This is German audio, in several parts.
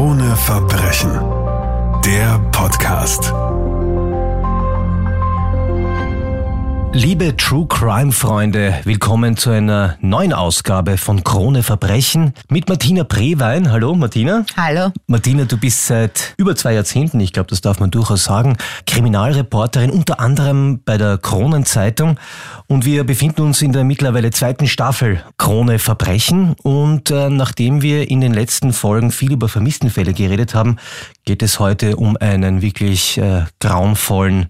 Krone Verbrechen. Der Podcast. Liebe True Crime Freunde, willkommen zu einer neuen Ausgabe von Krone Verbrechen mit Martina Prewein. Hallo Martina. Hallo. Martina, du bist seit über zwei Jahrzehnten, ich glaube, das darf man durchaus sagen, Kriminalreporterin, unter anderem bei der Kronenzeitung. Und wir befinden uns in der mittlerweile zweiten Staffel Krone Verbrechen. Und äh, nachdem wir in den letzten Folgen viel über Vermisstenfälle geredet haben, geht es heute um einen wirklich äh, grauenvollen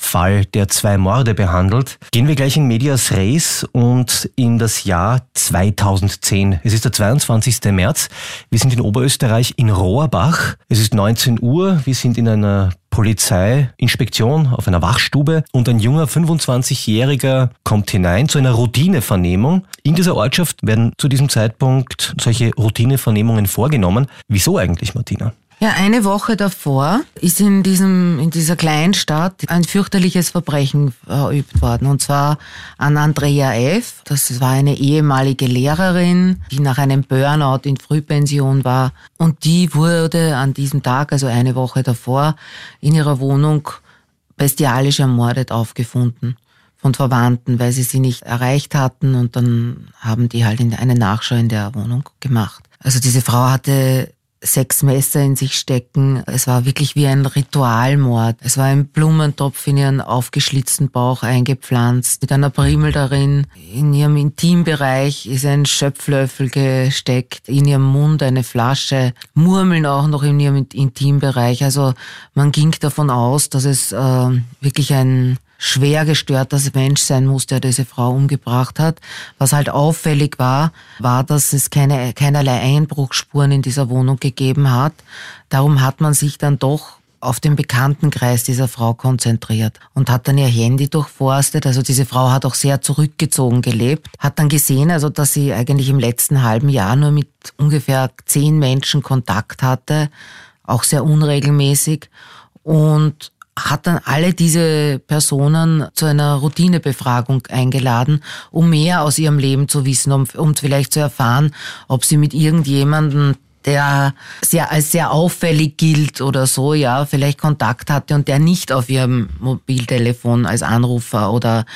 Fall, der zwei Morde behandelt. Gehen wir gleich in Medias Res und in das Jahr 2010. Es ist der 22. März. Wir sind in Oberösterreich in Rohrbach. Es ist 19 Uhr. Wir sind in einer Polizeiinspektion auf einer Wachstube und ein junger 25-Jähriger kommt hinein zu einer Routinevernehmung. In dieser Ortschaft werden zu diesem Zeitpunkt solche Routinevernehmungen vorgenommen. Wieso eigentlich, Martina? Ja, eine Woche davor ist in diesem, in dieser kleinen Stadt ein fürchterliches Verbrechen verübt worden. Und zwar an Andrea F. Das war eine ehemalige Lehrerin, die nach einem Burnout in Frühpension war. Und die wurde an diesem Tag, also eine Woche davor, in ihrer Wohnung bestialisch ermordet aufgefunden von Verwandten, weil sie sie nicht erreicht hatten und dann haben die halt eine Nachschau in der Wohnung gemacht. Also diese Frau hatte sechs Messer in sich stecken. Es war wirklich wie ein Ritualmord. Es war ein Blumentopf in ihren aufgeschlitzten Bauch eingepflanzt, mit einer Primel darin. In ihrem Intimbereich ist ein Schöpflöffel gesteckt, in ihrem Mund eine Flasche, Murmeln auch noch in ihrem Intimbereich. Also man ging davon aus, dass es äh, wirklich ein schwer gestörter Mensch sein muss, der diese Frau umgebracht hat. Was halt auffällig war, war, dass es keine, keinerlei Einbruchspuren in dieser Wohnung gegeben hat. Darum hat man sich dann doch auf den Bekanntenkreis dieser Frau konzentriert und hat dann ihr Handy durchforstet. Also diese Frau hat auch sehr zurückgezogen gelebt, hat dann gesehen, also dass sie eigentlich im letzten halben Jahr nur mit ungefähr zehn Menschen Kontakt hatte, auch sehr unregelmäßig und hat dann alle diese Personen zu einer Routinebefragung eingeladen, um mehr aus ihrem Leben zu wissen, um, um vielleicht zu erfahren, ob sie mit irgendjemandem der sehr, als sehr auffällig gilt oder so, ja, vielleicht Kontakt hatte und der nicht auf ihrem Mobiltelefon als Anrufer oder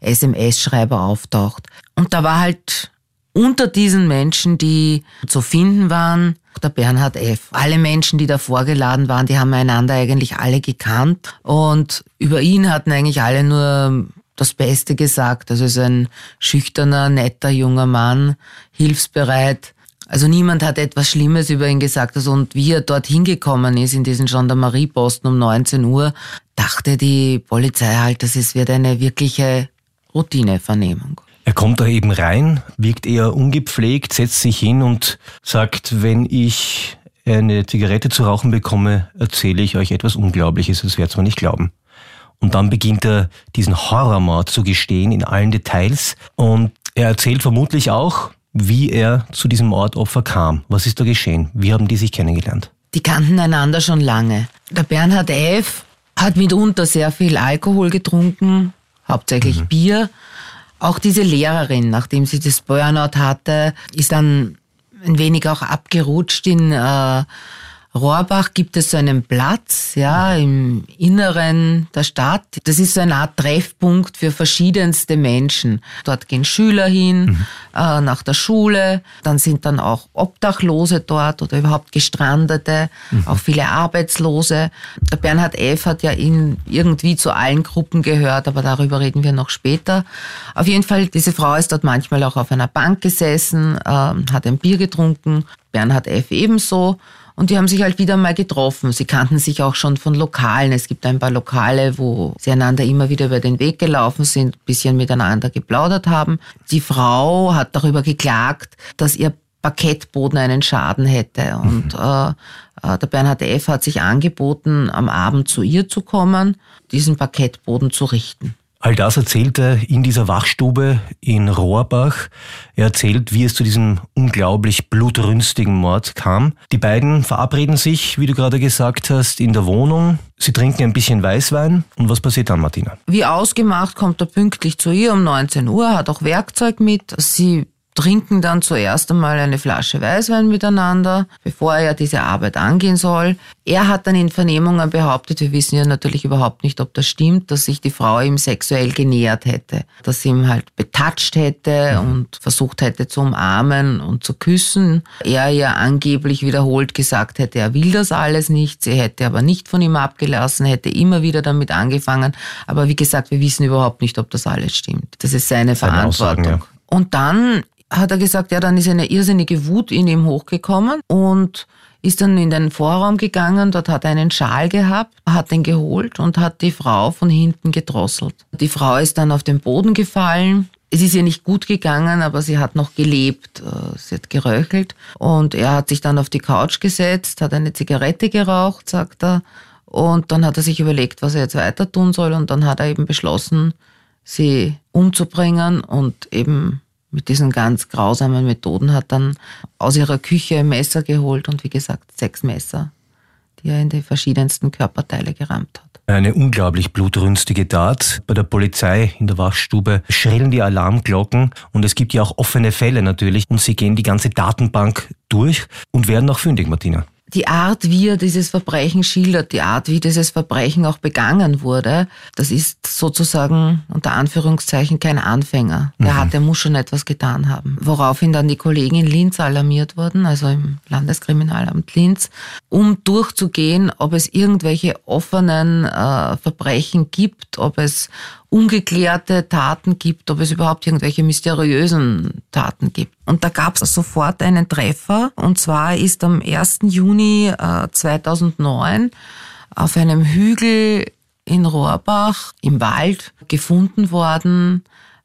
SMS-Schreiber auftaucht. Und da war halt unter diesen Menschen, die zu finden waren, der Bernhard F. Alle Menschen, die da vorgeladen waren, die haben einander eigentlich alle gekannt und über ihn hatten eigentlich alle nur das Beste gesagt. Also ist ein schüchterner, netter junger Mann, hilfsbereit. Also niemand hat etwas Schlimmes über ihn gesagt. Also und wie er dorthin gekommen ist in diesen Gendarmerieposten um 19 Uhr, dachte die Polizei halt, dass es wird eine wirkliche Routinevernehmung. Er kommt da eben rein, wirkt eher ungepflegt, setzt sich hin und sagt, wenn ich eine Zigarette zu rauchen bekomme, erzähle ich euch etwas Unglaubliches, das werdet ihr nicht glauben. Und dann beginnt er diesen Horrormord zu gestehen in allen Details und er erzählt vermutlich auch, wie er zu diesem Mordopfer kam. Was ist da geschehen? Wie haben die sich kennengelernt? Die kannten einander schon lange. Der Bernhard F. hat mitunter sehr viel Alkohol getrunken, hauptsächlich mhm. Bier auch diese Lehrerin, nachdem sie das Burnout hatte, ist dann ein wenig auch abgerutscht in äh, Rohrbach gibt es so einen Platz, ja, im Inneren der Stadt. Das ist so eine Art Treffpunkt für verschiedenste Menschen. Dort gehen Schüler hin, mhm. äh, nach der Schule. Dann sind dann auch Obdachlose dort oder überhaupt Gestrandete, mhm. auch viele Arbeitslose. Der Bernhard F. hat ja in, irgendwie zu allen Gruppen gehört, aber darüber reden wir noch später. Auf jeden Fall, diese Frau ist dort manchmal auch auf einer Bank gesessen, äh, hat ein Bier getrunken. Bernhard F. ebenso. Und die haben sich halt wieder mal getroffen. Sie kannten sich auch schon von Lokalen. Es gibt ein paar Lokale, wo sie einander immer wieder über den Weg gelaufen sind, bisschen miteinander geplaudert haben. Die Frau hat darüber geklagt, dass ihr Parkettboden einen Schaden hätte. Und mhm. äh, äh, der Bernhard F. hat sich angeboten, am Abend zu ihr zu kommen, diesen Parkettboden zu richten. All das erzählt er in dieser Wachstube in Rohrbach. Er erzählt, wie es zu diesem unglaublich blutrünstigen Mord kam. Die beiden verabreden sich, wie du gerade gesagt hast, in der Wohnung. Sie trinken ein bisschen Weißwein. Und was passiert dann, Martina? Wie ausgemacht kommt er pünktlich zu ihr um 19 Uhr, hat auch Werkzeug mit. Sie trinken dann zuerst einmal eine Flasche Weißwein miteinander, bevor er diese Arbeit angehen soll. Er hat dann in Vernehmungen behauptet, wir wissen ja natürlich überhaupt nicht, ob das stimmt, dass sich die Frau ihm sexuell genähert hätte, dass sie ihm halt betatscht hätte mhm. und versucht hätte zu umarmen und zu küssen. Er ja angeblich wiederholt gesagt hätte, er will das alles nicht, sie hätte aber nicht von ihm abgelassen, hätte immer wieder damit angefangen. Aber wie gesagt, wir wissen überhaupt nicht, ob das alles stimmt. Das ist seine, seine Verantwortung. Aussagen, ja. Und dann hat er gesagt, ja, dann ist eine irrsinnige Wut in ihm hochgekommen und ist dann in den Vorraum gegangen, dort hat er einen Schal gehabt, hat den geholt und hat die Frau von hinten gedrosselt. Die Frau ist dann auf den Boden gefallen. Es ist ihr nicht gut gegangen, aber sie hat noch gelebt. Äh, sie hat geröchelt und er hat sich dann auf die Couch gesetzt, hat eine Zigarette geraucht, sagt er. Und dann hat er sich überlegt, was er jetzt weiter tun soll und dann hat er eben beschlossen, sie umzubringen und eben mit diesen ganz grausamen Methoden hat dann aus ihrer Küche Messer geholt und wie gesagt sechs Messer, die er in die verschiedensten Körperteile gerammt hat. Eine unglaublich blutrünstige Tat. Bei der Polizei in der Wachstube schrillen die Alarmglocken und es gibt ja auch offene Fälle natürlich und sie gehen die ganze Datenbank durch und werden auch fündig, Martina die Art, wie er dieses Verbrechen schildert, die Art, wie dieses Verbrechen auch begangen wurde, das ist sozusagen unter Anführungszeichen kein Anfänger. Der mhm. hat, der muss schon etwas getan haben. Woraufhin dann die Kollegen in Linz alarmiert wurden, also im Landeskriminalamt Linz, um durchzugehen, ob es irgendwelche offenen äh, Verbrechen gibt, ob es ungeklärte Taten gibt, ob es überhaupt irgendwelche mysteriösen Taten gibt. Und da gab es sofort einen Treffer. Und zwar ist am 1. Juni äh, 2009 auf einem Hügel in Rohrbach im Wald gefunden worden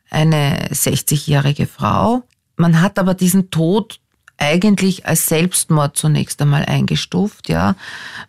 eine 60-jährige Frau. Man hat aber diesen Tod eigentlich als Selbstmord zunächst einmal eingestuft, ja,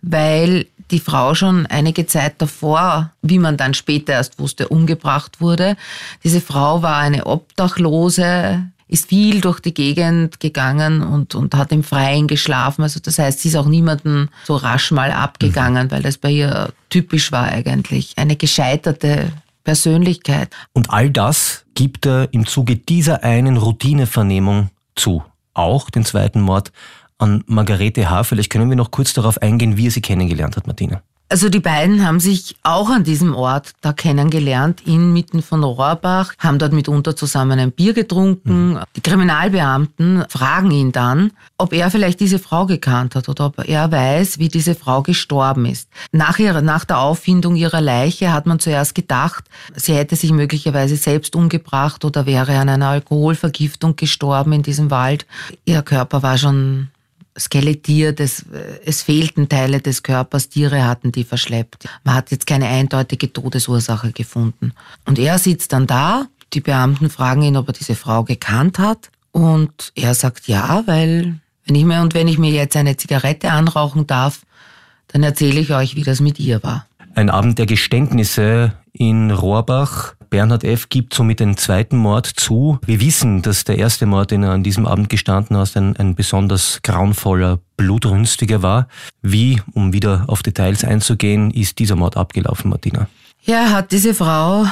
weil die Frau schon einige Zeit davor, wie man dann später erst wusste, umgebracht wurde. Diese Frau war eine Obdachlose, ist viel durch die Gegend gegangen und, und hat im Freien geschlafen. Also das heißt, sie ist auch niemanden so rasch mal abgegangen, mhm. weil das bei ihr typisch war eigentlich. Eine gescheiterte Persönlichkeit. Und all das gibt er im Zuge dieser einen Routinevernehmung zu. Auch den zweiten Mord an Margarete H. Vielleicht können wir noch kurz darauf eingehen, wie er sie kennengelernt hat, Martina. Also die beiden haben sich auch an diesem Ort da kennengelernt, inmitten von Rohrbach, haben dort mitunter zusammen ein Bier getrunken. Mhm. Die Kriminalbeamten fragen ihn dann, ob er vielleicht diese Frau gekannt hat oder ob er weiß, wie diese Frau gestorben ist. Nach, ihrer, nach der Auffindung ihrer Leiche hat man zuerst gedacht, sie hätte sich möglicherweise selbst umgebracht oder wäre an einer Alkoholvergiftung gestorben in diesem Wald. Ihr Körper war schon skelettiert, es, es fehlten Teile des Körpers, Tiere hatten die verschleppt. Man hat jetzt keine eindeutige Todesursache gefunden. Und er sitzt dann da, die Beamten fragen ihn, ob er diese Frau gekannt hat. Und er sagt ja, weil wenn ich mir und wenn ich mir jetzt eine Zigarette anrauchen darf, dann erzähle ich euch, wie das mit ihr war. Ein Abend der Geständnisse in Rohrbach. Bernhard F. gibt somit den zweiten Mord zu. Wir wissen, dass der erste Mord, den er an diesem Abend gestanden hat, ein, ein besonders grauenvoller, blutrünstiger war. Wie, um wieder auf Details einzugehen, ist dieser Mord abgelaufen, Martina? Ja, er hat diese Frau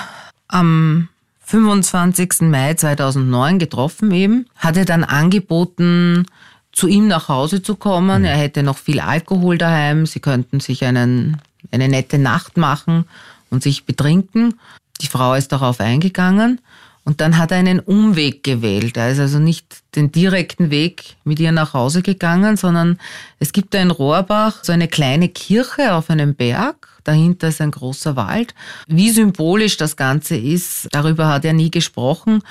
am 25. Mai 2009 getroffen eben, hat er dann angeboten, zu ihm nach Hause zu kommen. Mhm. Er hätte noch viel Alkohol daheim. Sie könnten sich einen, eine nette Nacht machen und sich betrinken. Die Frau ist darauf eingegangen und dann hat er einen Umweg gewählt. Er ist also nicht den direkten Weg mit ihr nach Hause gegangen, sondern es gibt da in Rohrbach so eine kleine Kirche auf einem Berg. Dahinter ist ein großer Wald. Wie symbolisch das Ganze ist, darüber hat er nie gesprochen.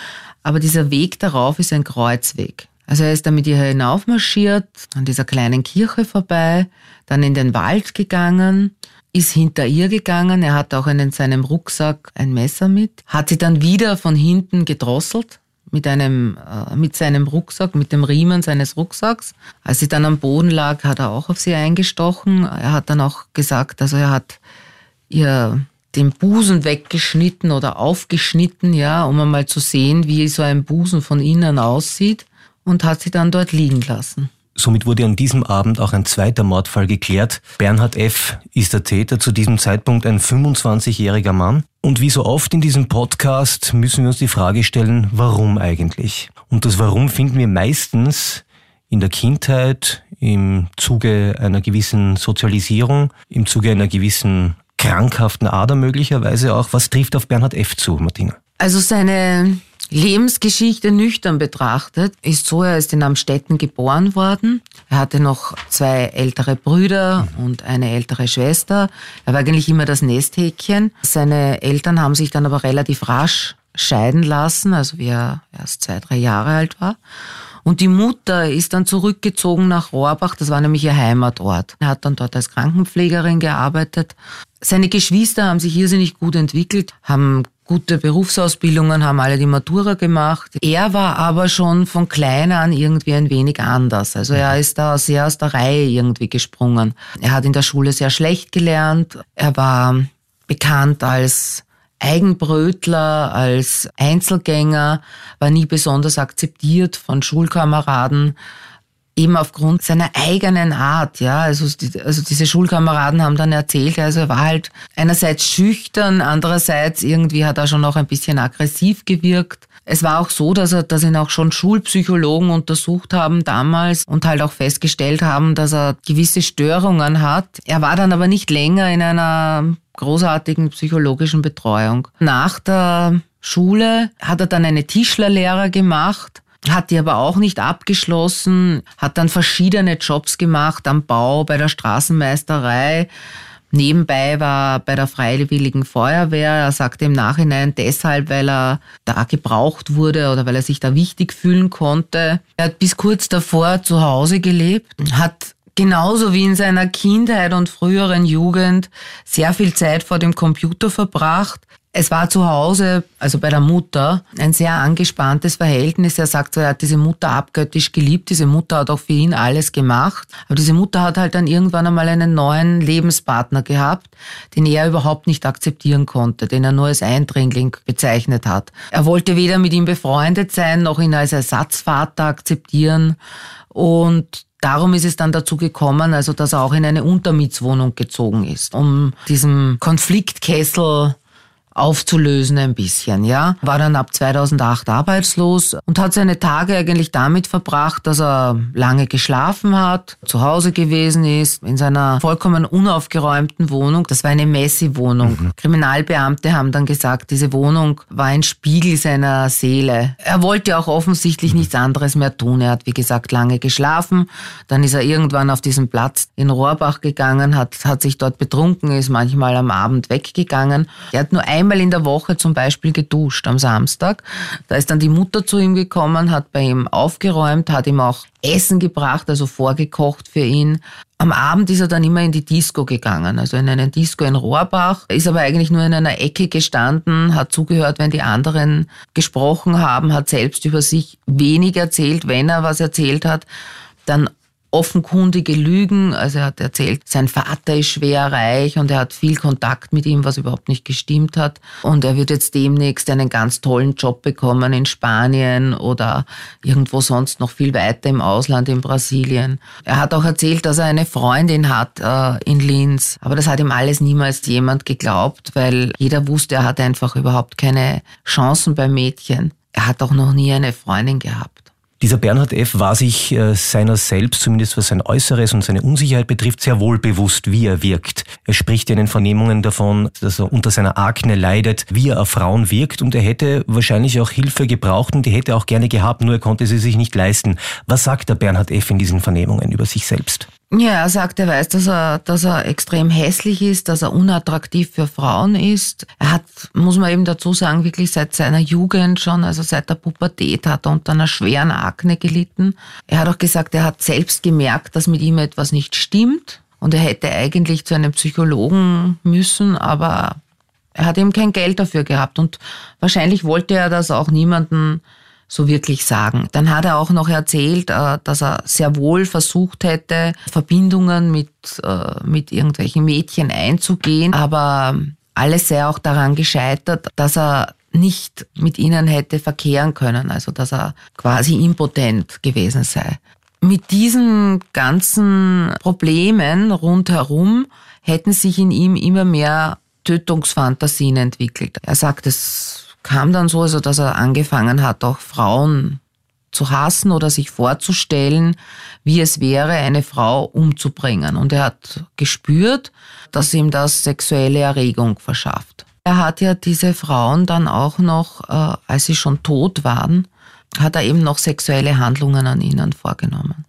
Aber dieser Weg darauf ist ein Kreuzweg. Also er ist da mit ihr hinaufmarschiert, an dieser kleinen Kirche vorbei, dann in den Wald gegangen ist hinter ihr gegangen. Er hat auch in seinem Rucksack ein Messer mit, hat sie dann wieder von hinten gedrosselt mit einem, äh, mit seinem Rucksack, mit dem Riemen seines Rucksacks. Als sie dann am Boden lag, hat er auch auf sie eingestochen. Er hat dann auch gesagt, also er hat ihr den Busen weggeschnitten oder aufgeschnitten, ja, um einmal zu sehen, wie so ein Busen von innen aussieht und hat sie dann dort liegen lassen. Somit wurde an diesem Abend auch ein zweiter Mordfall geklärt. Bernhard F. ist der Täter, zu diesem Zeitpunkt ein 25-jähriger Mann. Und wie so oft in diesem Podcast müssen wir uns die Frage stellen, warum eigentlich? Und das Warum finden wir meistens in der Kindheit, im Zuge einer gewissen Sozialisierung, im Zuge einer gewissen krankhaften Ader möglicherweise auch. Was trifft auf Bernhard F. zu, Martina? Also seine Lebensgeschichte nüchtern betrachtet ist so, er ist in Amstetten geboren worden. Er hatte noch zwei ältere Brüder und eine ältere Schwester. Er war eigentlich immer das Nesthäkchen. Seine Eltern haben sich dann aber relativ rasch scheiden lassen, also wie er erst zwei, drei Jahre alt war. Und die Mutter ist dann zurückgezogen nach Rohrbach, das war nämlich ihr Heimatort. Er hat dann dort als Krankenpflegerin gearbeitet. Seine Geschwister haben sich irrsinnig gut entwickelt, haben gute Berufsausbildungen, haben alle die Matura gemacht. Er war aber schon von klein an irgendwie ein wenig anders. Also er ist da sehr aus der Reihe irgendwie gesprungen. Er hat in der Schule sehr schlecht gelernt. Er war bekannt als Eigenbrötler, als Einzelgänger, war nie besonders akzeptiert von Schulkameraden eben aufgrund seiner eigenen Art, ja. Also, die, also diese Schulkameraden haben dann erzählt, also er war halt einerseits schüchtern, andererseits irgendwie hat er schon noch ein bisschen aggressiv gewirkt. Es war auch so, dass er, dass ihn auch schon Schulpsychologen untersucht haben damals und halt auch festgestellt haben, dass er gewisse Störungen hat. Er war dann aber nicht länger in einer großartigen psychologischen Betreuung. Nach der Schule hat er dann eine Tischlerlehre gemacht hat die aber auch nicht abgeschlossen, hat dann verschiedene Jobs gemacht am Bau, bei der Straßenmeisterei. Nebenbei war bei der Freiwilligen Feuerwehr. Er sagte im Nachhinein deshalb, weil er da gebraucht wurde oder weil er sich da wichtig fühlen konnte. Er hat bis kurz davor zu Hause gelebt, hat genauso wie in seiner Kindheit und früheren Jugend sehr viel Zeit vor dem Computer verbracht. Es war zu Hause, also bei der Mutter, ein sehr angespanntes Verhältnis. Er sagt, er hat diese Mutter abgöttisch geliebt. Diese Mutter hat auch für ihn alles gemacht. Aber diese Mutter hat halt dann irgendwann einmal einen neuen Lebenspartner gehabt, den er überhaupt nicht akzeptieren konnte, den er nur als Eindringling bezeichnet hat. Er wollte weder mit ihm befreundet sein, noch ihn als Ersatzvater akzeptieren. Und Darum ist es dann dazu gekommen, also dass er auch in eine Untermietswohnung gezogen ist, um diesem Konfliktkessel aufzulösen ein bisschen, ja. War dann ab 2008 arbeitslos und hat seine Tage eigentlich damit verbracht, dass er lange geschlafen hat, zu Hause gewesen ist, in seiner vollkommen unaufgeräumten Wohnung. Das war eine Messi-Wohnung. Mhm. Kriminalbeamte haben dann gesagt, diese Wohnung war ein Spiegel seiner Seele. Er wollte auch offensichtlich mhm. nichts anderes mehr tun. Er hat, wie gesagt, lange geschlafen. Dann ist er irgendwann auf diesen Platz in Rohrbach gegangen, hat, hat sich dort betrunken, ist manchmal am Abend weggegangen. Er hat nur ein einmal in der Woche zum Beispiel geduscht am Samstag. Da ist dann die Mutter zu ihm gekommen, hat bei ihm aufgeräumt, hat ihm auch Essen gebracht, also vorgekocht für ihn. Am Abend ist er dann immer in die Disco gegangen, also in einen Disco in Rohrbach, ist aber eigentlich nur in einer Ecke gestanden, hat zugehört, wenn die anderen gesprochen haben, hat selbst über sich wenig erzählt, wenn er was erzählt hat. Dann offenkundige Lügen. Also er hat erzählt, sein Vater ist schwer reich und er hat viel Kontakt mit ihm, was überhaupt nicht gestimmt hat. Und er wird jetzt demnächst einen ganz tollen Job bekommen in Spanien oder irgendwo sonst noch viel weiter im Ausland in Brasilien. Er hat auch erzählt, dass er eine Freundin hat äh, in Linz. Aber das hat ihm alles niemals jemand geglaubt, weil jeder wusste, er hat einfach überhaupt keine Chancen bei Mädchen. Er hat auch noch nie eine Freundin gehabt. Dieser Bernhard F. war sich äh, seiner selbst, zumindest was sein Äußeres und seine Unsicherheit betrifft, sehr wohl bewusst, wie er wirkt. Er spricht in den Vernehmungen davon, dass er unter seiner Akne leidet, wie er auf Frauen wirkt und er hätte wahrscheinlich auch Hilfe gebraucht und die hätte er auch gerne gehabt, nur er konnte sie sich nicht leisten. Was sagt der Bernhard F. in diesen Vernehmungen über sich selbst? Ja, er sagt, er weiß, dass er, dass er extrem hässlich ist, dass er unattraktiv für Frauen ist. Er hat, muss man eben dazu sagen, wirklich seit seiner Jugend schon, also seit der Pubertät hat er unter einer schweren Akne gelitten. Er hat auch gesagt, er hat selbst gemerkt, dass mit ihm etwas nicht stimmt und er hätte eigentlich zu einem Psychologen müssen, aber er hat eben kein Geld dafür gehabt und wahrscheinlich wollte er das auch niemanden so wirklich sagen. Dann hat er auch noch erzählt, äh, dass er sehr wohl versucht hätte, Verbindungen mit, äh, mit irgendwelchen Mädchen einzugehen, aber alles sei auch daran gescheitert, dass er nicht mit ihnen hätte verkehren können, also dass er quasi impotent gewesen sei. Mit diesen ganzen Problemen rundherum hätten sich in ihm immer mehr Tötungsfantasien entwickelt. Er sagt, es kam dann so, also dass er angefangen hat, auch Frauen zu hassen oder sich vorzustellen, wie es wäre, eine Frau umzubringen. Und er hat gespürt, dass ihm das sexuelle Erregung verschafft. Er hat ja diese Frauen dann auch noch, äh, als sie schon tot waren, hat er eben noch sexuelle Handlungen an ihnen vorgenommen.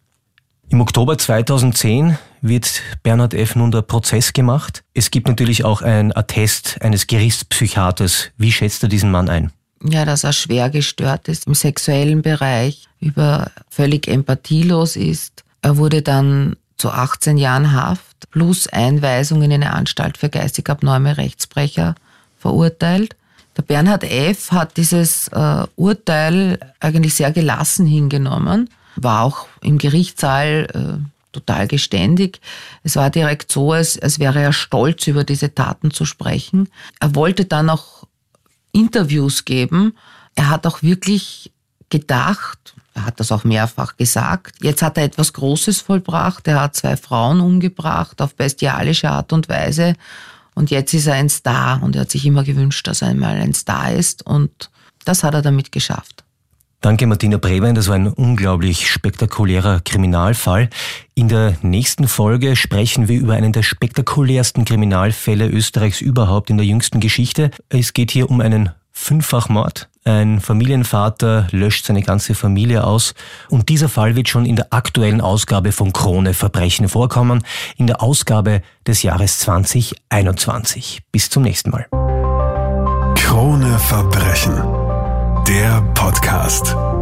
Im Oktober 2010 wird Bernhard F. nun der Prozess gemacht. Es gibt natürlich auch ein Attest eines Gerichtspsychiaters. Wie schätzt er diesen Mann ein? Ja, dass er schwer gestört ist im sexuellen Bereich, über völlig empathielos ist. Er wurde dann zu 18 Jahren Haft plus Einweisung in eine Anstalt für geistig abnorme Rechtsbrecher verurteilt. Der Bernhard F. hat dieses äh, Urteil eigentlich sehr gelassen hingenommen, war auch im Gerichtssaal äh, total geständig. Es war direkt so, als, als wäre er stolz über diese Taten zu sprechen. Er wollte dann auch Interviews geben. Er hat auch wirklich gedacht, er hat das auch mehrfach gesagt, jetzt hat er etwas Großes vollbracht, er hat zwei Frauen umgebracht auf bestialische Art und Weise und jetzt ist er ein Star und er hat sich immer gewünscht, dass er einmal ein Star ist und das hat er damit geschafft. Danke, Martina Brewein. Das war ein unglaublich spektakulärer Kriminalfall. In der nächsten Folge sprechen wir über einen der spektakulärsten Kriminalfälle Österreichs überhaupt in der jüngsten Geschichte. Es geht hier um einen Fünffachmord. Ein Familienvater löscht seine ganze Familie aus und dieser Fall wird schon in der aktuellen Ausgabe von Krone Verbrechen vorkommen, in der Ausgabe des Jahres 2021. Bis zum nächsten Mal. Krone Verbrechen, der Podcast.